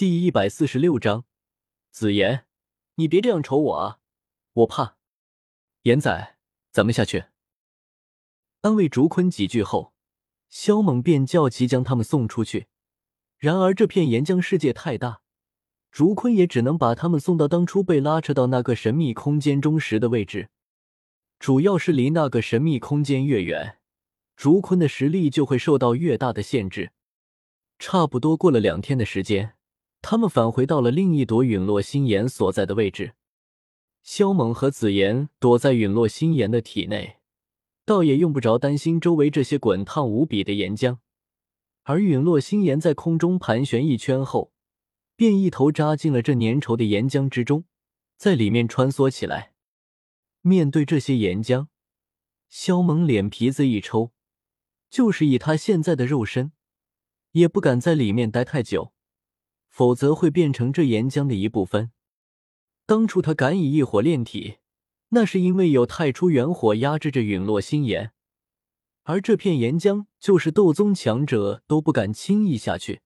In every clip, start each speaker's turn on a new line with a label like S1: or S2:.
S1: 第一百四十六章，子言，你别这样瞅我啊，我怕。严仔，咱们下去。安慰竹坤几句后，萧猛便叫其将他们送出去。然而这片岩浆世界太大，竹坤也只能把他们送到当初被拉扯到那个神秘空间中时的位置。主要是离那个神秘空间越远，竹坤的实力就会受到越大的限制。差不多过了两天的时间。他们返回到了另一朵陨落星岩所在的位置。萧猛和紫妍躲在陨落星岩的体内，倒也用不着担心周围这些滚烫无比的岩浆。而陨落星岩在空中盘旋一圈后，便一头扎进了这粘稠的岩浆之中，在里面穿梭起来。面对这些岩浆，萧猛脸皮子一抽，就是以他现在的肉身，也不敢在里面待太久。否则会变成这岩浆的一部分。当初他敢以异火炼体，那是因为有太初元火压制着陨落星岩，而这片岩浆就是斗宗强者都不敢轻易下去，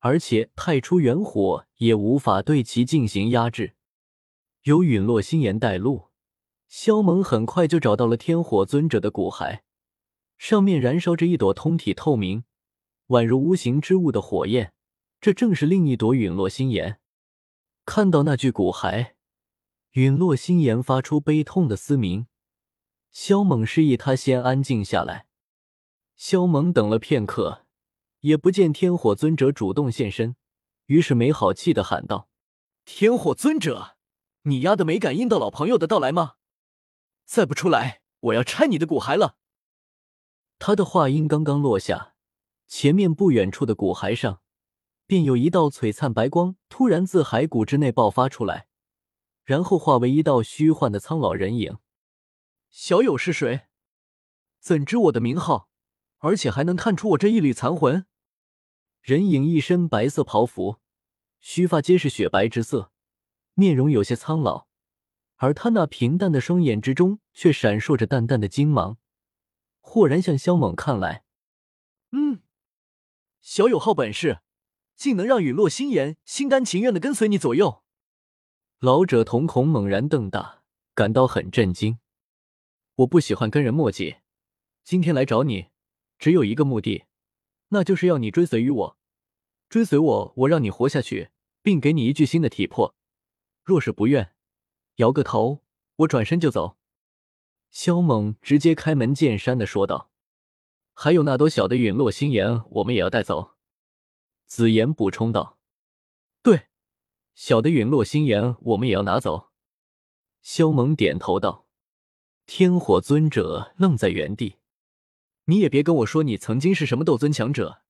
S1: 而且太初元火也无法对其进行压制。有陨落星岩带路，萧猛很快就找到了天火尊者的骨骸，上面燃烧着一朵通体透明、宛如无形之物的火焰。这正是另一朵陨落星岩。看到那具骨骸，陨落星岩发出悲痛的嘶鸣。萧猛示意他先安静下来。萧猛等了片刻，也不见天火尊者主动现身，于是没好气的喊道：“
S2: 天火尊者，你丫的没感应到老朋友的到来吗？再不出来，我要拆你的骨骸了！”
S1: 他的话音刚刚落下，前面不远处的骨骸上。便有一道璀璨白光突然自骸骨之内爆发出来，然后化为一道虚幻的苍老人影。
S2: 小友是谁？怎知我的名号？而且还能看出我这一缕残魂？
S1: 人影一身白色袍服，须发皆是雪白之色，面容有些苍老，而他那平淡的双眼之中却闪烁着淡淡的金芒，豁然向萧猛看来。
S2: 嗯，小友好本事。竟能让陨落星岩心甘情愿的跟随你左右，
S1: 老者瞳孔猛然瞪大，感到很震惊。我不喜欢跟人墨迹，今天来找你，只有一个目的，那就是要你追随于我。追随我，我让你活下去，并给你一具新的体魄。若是不愿，摇个头，我转身就走。萧猛直接开门见山的说道：“还有那朵小的陨落星岩，我们也要带走。”紫妍补充道：“对，小的陨落星岩我们也要拿走。”萧猛点头道：“天火尊者愣在原地，你也别跟我说你曾经是什么斗尊强者，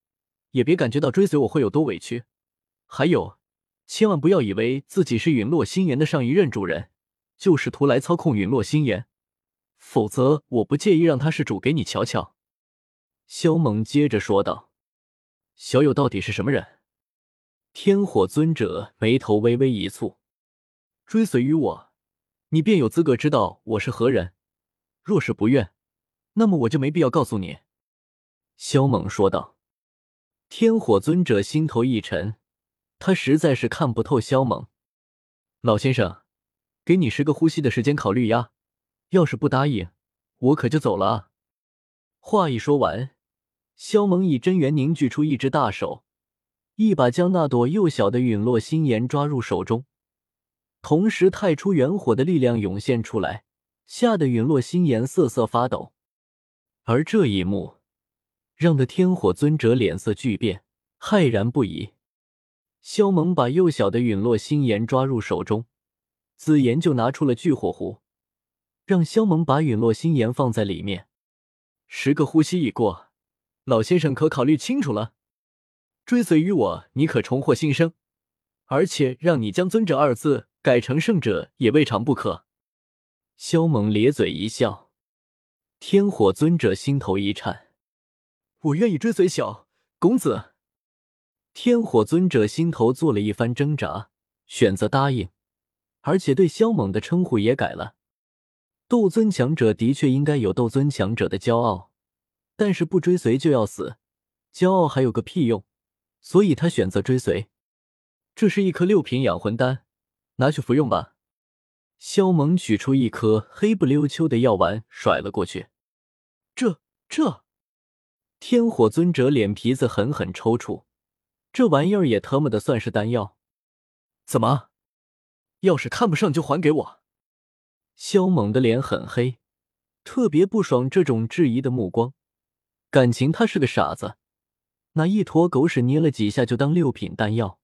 S1: 也别感觉到追随我会有多委屈。还有，千万不要以为自己是陨落星岩的上一任主人，就试图来操控陨落星岩，否则我不介意让他是主给你瞧瞧。”萧猛接着说道。小友到底是什么人？天火尊者眉头微微一蹙，追随于我，你便有资格知道我是何人。若是不愿，那么我就没必要告诉你。”萧猛说道。天火尊者心头一沉，他实在是看不透萧猛。老先生，给你十个呼吸的时间考虑呀，要是不答应，我可就走了！话一说完。萧猛以真元凝聚出一只大手，一把将那朵幼小的陨落星岩抓入手中，同时太初元火的力量涌现出来，吓得陨落星岩瑟瑟发抖。而这一幕让的天火尊者脸色巨变，骇然不已。萧猛把幼小的陨落星岩抓入手中，紫妍就拿出了聚火壶，让萧猛把陨落心岩放在里面。十个呼吸已过。老先生可考虑清楚了，追随于我，你可重获新生，而且让你将“尊者”二字改成“圣者”也未尝不可。萧猛咧嘴一笑，天火尊者心头一颤，
S2: 我愿意追随小公子。
S1: 天火尊者心头做了一番挣扎，选择答应，而且对萧猛的称呼也改了。斗尊强者的确应该有斗尊强者的骄傲。但是不追随就要死，骄傲还有个屁用！所以他选择追随。这是一颗六品养魂丹，拿去服用吧。萧猛取出一颗黑不溜秋的药丸，甩了过去。
S2: 这这，
S1: 天火尊者脸皮子狠狠抽搐，这玩意儿也特么的算是丹药？
S2: 怎么？要是看不上就还给我！
S1: 萧猛的脸很黑，特别不爽这种质疑的目光。感情他是个傻子，那一坨狗屎捏了几下就当六品丹药？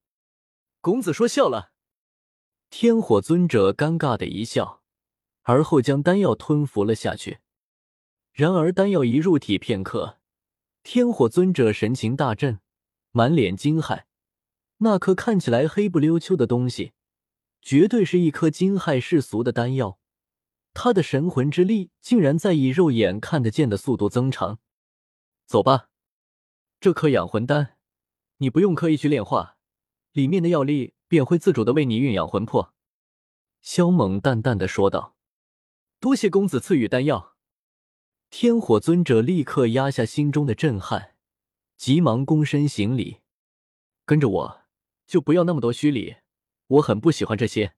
S2: 公子说笑了。
S1: 天火尊者尴尬的一笑，而后将丹药吞服了下去。然而丹药一入体片刻，天火尊者神情大振，满脸惊骇。那颗看起来黑不溜秋的东西，绝对是一颗惊骇世俗的丹药。他的神魂之力竟然在以肉眼看得见的速度增长。走吧，这颗养魂丹，你不用刻意去炼化，里面的药力。便会自主的为你运养魂魄。”萧猛淡淡的说道。
S2: “多谢公子赐予丹药。”
S1: 天火尊者立刻压下心中的震撼，急忙躬身行礼：“跟着我，就不要那么多虚礼，我很不喜欢这些。”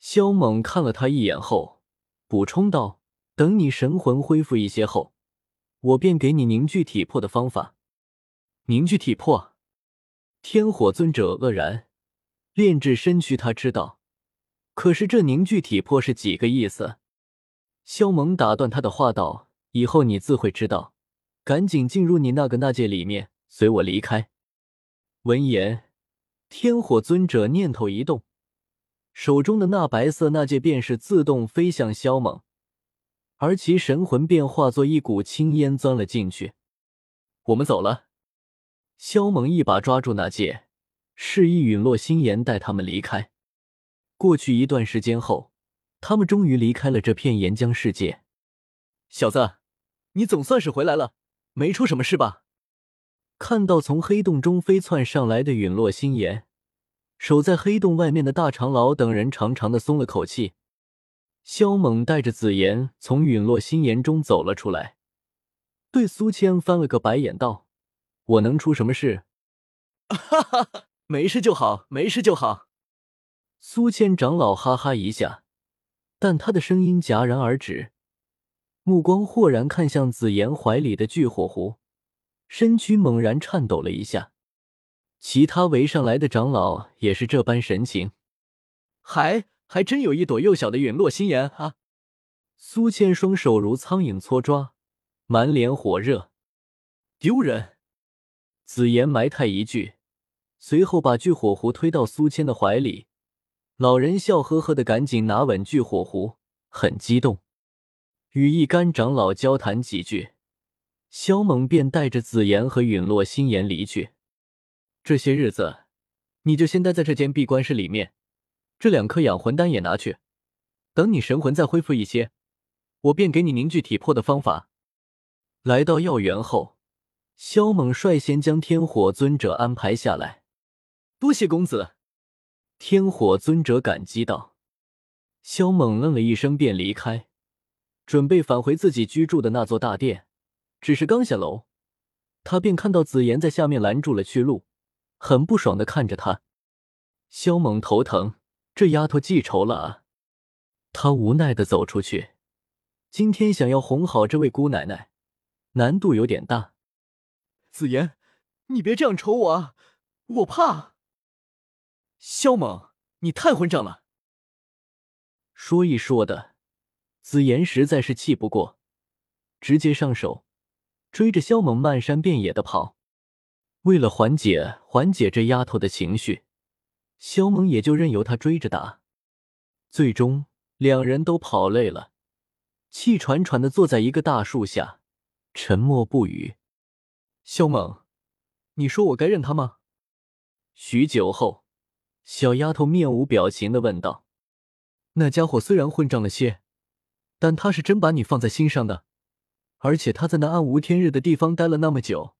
S1: 萧猛看了他一眼后，补充道：“等你神魂恢复一些后，我便给你凝聚体魄的方法。”
S2: 凝聚体魄？
S1: 天火尊者愕然。炼制身躯，他知道，可是这凝聚体魄是几个意思？萧猛打断他的话道：“以后你自会知道，赶紧进入你那个纳戒里面，随我离开。”闻言，天火尊者念头一动，手中的那白色纳戒便是自动飞向萧猛，而其神魂便化作一股青烟钻了进去。我们走了。萧猛一把抓住那戒。示意陨落心炎带他们离开。过去一段时间后，他们终于离开了这片岩浆世界。
S2: 小子，你总算是回来了，没出什么事吧？
S1: 看到从黑洞中飞窜上来的陨落心炎，守在黑洞外面的大长老等人长长的松了口气。萧猛带着紫妍从陨落心炎中走了出来，对苏谦翻了个白眼道：“我能出什么事？”
S2: 哈哈哈。没事就好，没事就好。
S1: 苏谦长老哈哈一下，但他的声音戛然而止，目光豁然看向紫妍怀里的聚火壶，身躯猛然颤抖了一下。其他围上来的长老也是这般神情。
S2: 还还真有一朵幼小的陨落心炎啊！
S1: 苏千双手如苍蝇搓抓，满脸火热。
S2: 丢人！
S1: 紫妍埋汰一句。随后把聚火壶推到苏千的怀里，老人笑呵呵的赶紧拿稳聚火壶，很激动，与一干长老交谈几句，萧猛便带着紫妍和陨落心炎离去。这些日子，你就先待在这间闭关室里面，这两颗养魂丹也拿去，等你神魂再恢复一些，我便给你凝聚体魄的方法。来到药园后，萧猛率先将天火尊者安排下来。
S2: 多谢公子，
S1: 天火尊者感激道。萧猛愣了一声，便离开，准备返回自己居住的那座大殿。只是刚下楼，他便看到紫妍在下面拦住了去路，很不爽的看着他。萧猛头疼，这丫头记仇了啊！他无奈的走出去，今天想要哄好这位姑奶奶，难度有点大。
S2: 紫妍，你别这样瞅我啊，我怕。萧猛，你太混账了！
S1: 说一说的，紫妍实在是气不过，直接上手追着萧猛漫山遍野的跑。为了缓解缓解这丫头的情绪，萧猛也就任由他追着打。最终，两人都跑累了，气喘喘的坐在一个大树下，沉默不语。
S2: 萧猛，你说我该认他吗？
S1: 许久后。小丫头面无表情的问道：“
S2: 那家伙虽然混账了些，但他是真把你放在心上的，而且他在那暗无天日的地方待了那么久，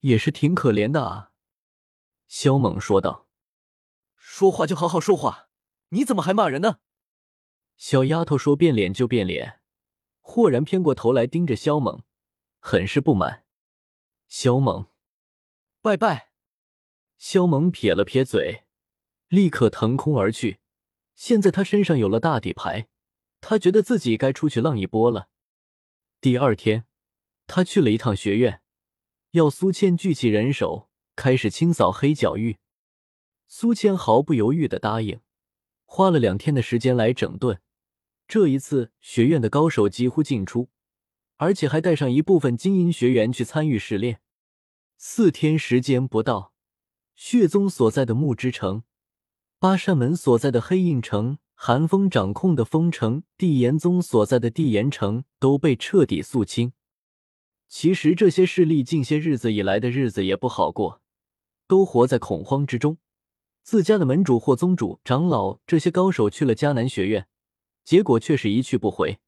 S2: 也是挺可怜的啊。”
S1: 萧猛说道：“
S2: 说话就好好说话，你怎么还骂人呢？”
S1: 小丫头说变脸就变脸，豁然偏过头来盯着萧猛，很是不满。萧猛，
S2: 拜拜。
S1: 萧猛撇了撇嘴。
S2: 立刻腾空而去。现在他身上有了大底牌，他觉得自己该出去浪一波了。第二天，他去了一趟学院，要苏倩聚起人手，开始清扫黑角域。苏倩毫不犹豫的答应，花了两天的时间来整顿。这一次，学院的高手几乎尽出，而且还带上一部分精英学员去参与试炼。四天时间不到，血宗所在的木之城。八扇门所在的黑印城，寒风掌控的风城，地炎宗所在的地炎城都被彻底肃清。其实这些势力近些日子以来的日子也不好过，都活在恐慌之中。自家的门主或宗主、长老这些高手去了迦南学院，结果却是一去不回。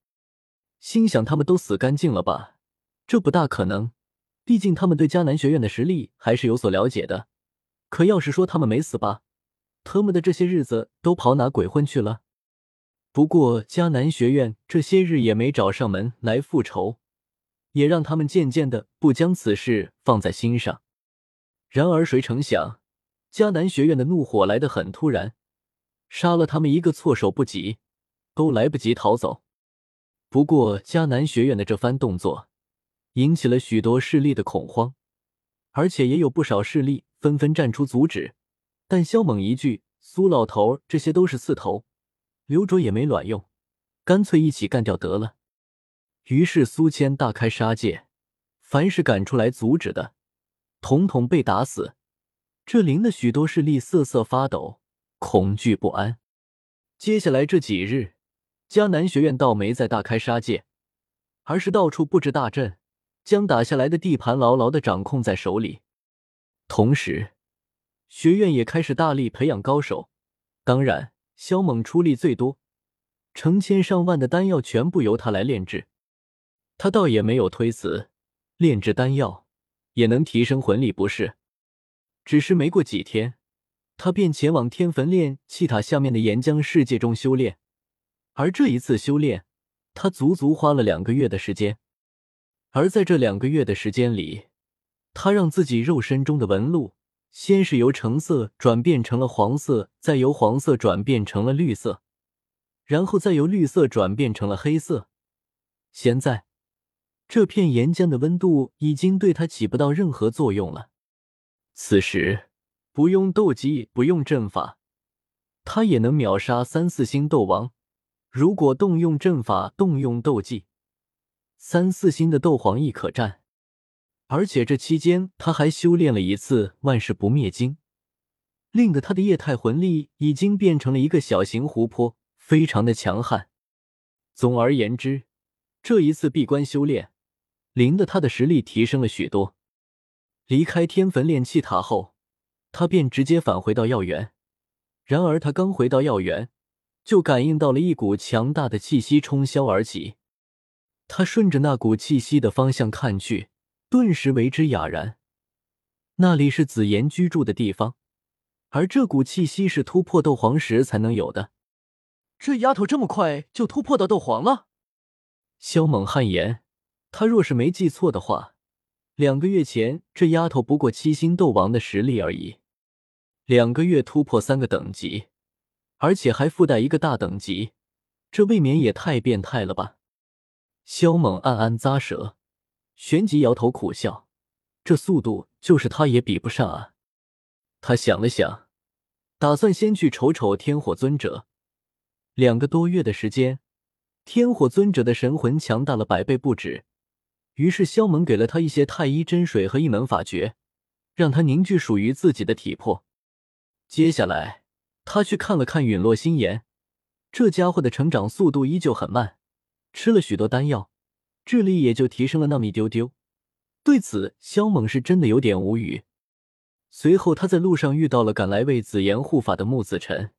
S2: 心想他们都死干净了吧？这不大可能，毕竟他们对迦南学院的实力还是有所了解的。可要是说他们没死吧？他们的这些日子都跑哪鬼混去了？不过迦南学院这些日也没找上门来复仇，也让他们渐渐的不将此事放在心上。然而谁成想，迦南学院的怒火来得很突然，杀了他们一个措手不及，都来不及逃走。不过迦南学院的这番动作，引起了许多势力的恐慌，而且也有不少势力纷纷站出阻止。但萧猛一句：“苏老头，这些都是刺头，刘卓也没卵用，干脆一起干掉得了。”于是苏谦大开杀戒，凡是敢出来阻止的，统统被打死。这灵的许多势力瑟瑟发抖，恐惧不安。接下来这几日，迦南学院倒没再大开杀戒，而是到处布置大阵，将打下来的地盘牢牢的掌控在手里，同时。学院也开始大力培养高手，当然，萧猛出力最多，成千上万的丹药全部由他来炼制。他倒也没有推辞，炼制丹药也能提升魂力，不是？只是没过几天，他便前往天坟炼气塔下面的岩浆世界中修炼。而这一次修炼，他足足花了两个月的时间。而在这两个月的时间里，他让自己肉身中的纹路。先是由橙色转变成了黄色，再由黄色转变成了绿色，然后再由绿色转变成了黑色。现在，这片岩浆的温度已经对他起不到任何作用了。此时，不用斗技，不用阵法，他也能秒杀三四星斗王。如果动用阵法，动用斗技，三四星的斗皇亦可战。而且这期间，他还修炼了一次万世不灭经，令得他的液态魂力已经变成了一个小型湖泊，非常的强悍。总而言之，这一次闭关修炼，令得他的实力提升了许多。离开天坟炼气塔后，他便直接返回到药园。然而他刚回到药园，就感应到了一股强大的气息冲霄而起。他顺着那股气息的方向看去。顿时为之哑然，那里是紫妍居住的地方，而这股气息是突破斗皇时才能有的。
S1: 这丫头这么快就突破到斗皇了？
S2: 萧猛汗颜，他若是没记错的话，两个月前这丫头不过七星斗王的实力而已，两个月突破三个等级，而且还附带一个大等级，这未免也太变态了吧？萧猛暗暗咂舌。旋即摇头苦笑，这速度就是他也比不上啊！他想了想，打算先去瞅瞅天火尊者。两个多月的时间，天火尊者的神魂强大了百倍不止。于是萧猛给了他一些太医真水和一门法诀，让他凝聚属于自己的体魄。接下来，他去看了看陨落心炎，这家伙的成长速度依旧很慢，吃了许多丹药。智力也就提升了那么一丢丢，对此萧猛是真的有点无语。随后他在路上遇到了赶来为紫妍护法的木子辰，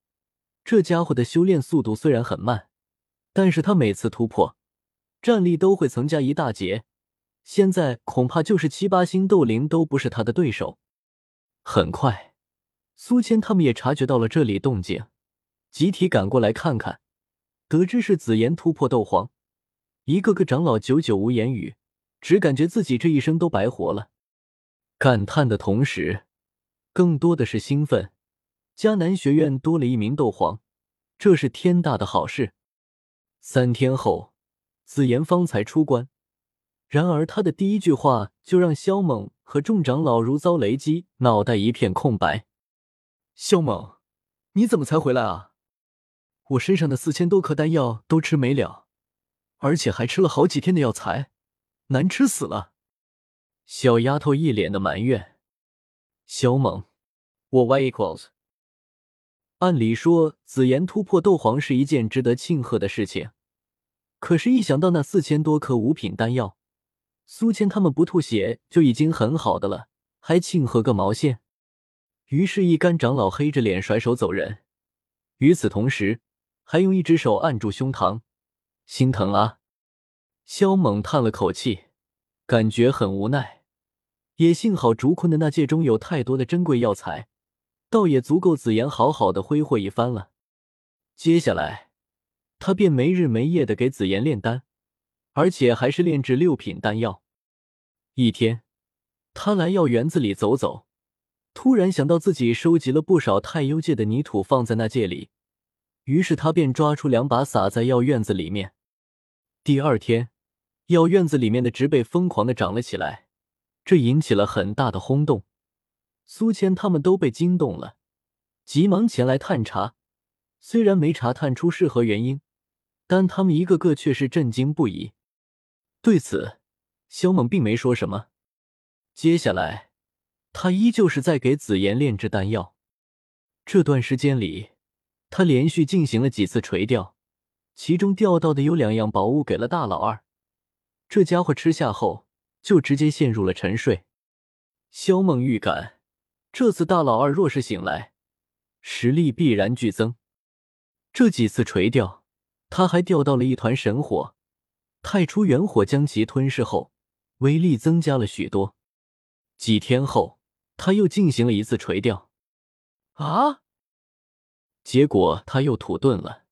S2: 这家伙的修炼速度虽然很慢，但是他每次突破，战力都会增加一大截。现在恐怕就是七八星斗灵都不是他的对手。很快，苏谦他们也察觉到了这里动静，集体赶过来看看，得知是紫妍突破斗皇。一个个长老久久无言语，只感觉自己这一生都白活了。感叹的同时，更多的是兴奋。迦南学院多了一名斗皇，这是天大的好事。三天后，紫妍方才出关，然而他的第一句话就让萧猛和众长老如遭雷击，脑袋一片空白。
S1: 萧猛，你怎么才回来啊？我身上的四千多颗丹药都吃没了，而且还吃了好几天的药材，难吃死了。
S2: 小丫头一脸的埋怨。萧猛，
S1: 我 Y equals。
S2: 按理说，紫妍突破斗皇是一件值得庆贺的事情，可是，一想到那四千多颗五品丹药，苏谦他们不吐血就已经很好的了，还庆贺个毛线？于是，一干长老黑着脸甩手走人。与此同时，还用一只手按住胸膛，心疼啊！萧猛叹了口气，感觉很无奈。也幸好竹坤的那戒中有太多的珍贵药材，倒也足够紫妍好好的挥霍一番了。接下来，他便没日没夜的给紫妍炼丹，而且还是炼制六品丹药。一天，他来药园子里走走，突然想到自己收集了不少太幽界的泥土放在那界里，于是他便抓出两把撒在药院子里面。第二天，药院子里面的植被疯狂的长了起来。这引起了很大的轰动，苏谦他们都被惊动了，急忙前来探查。虽然没查探出是何原因，但他们一个个却是震惊不已。对此，萧猛并没说什么。接下来，他依旧是在给紫妍炼制丹药。这段时间里，他连续进行了几次垂钓，其中钓到的有两样宝物给了大老二。这家伙吃下后。就直接陷入了沉睡。萧梦预感，这次大老二若是醒来，实力必然剧增。这几次垂钓，他还钓到了一团神火，太初元火将其吞噬后，威力增加了许多。几天后，他又进行了一次垂钓，
S1: 啊，
S2: 结果他又土遁了。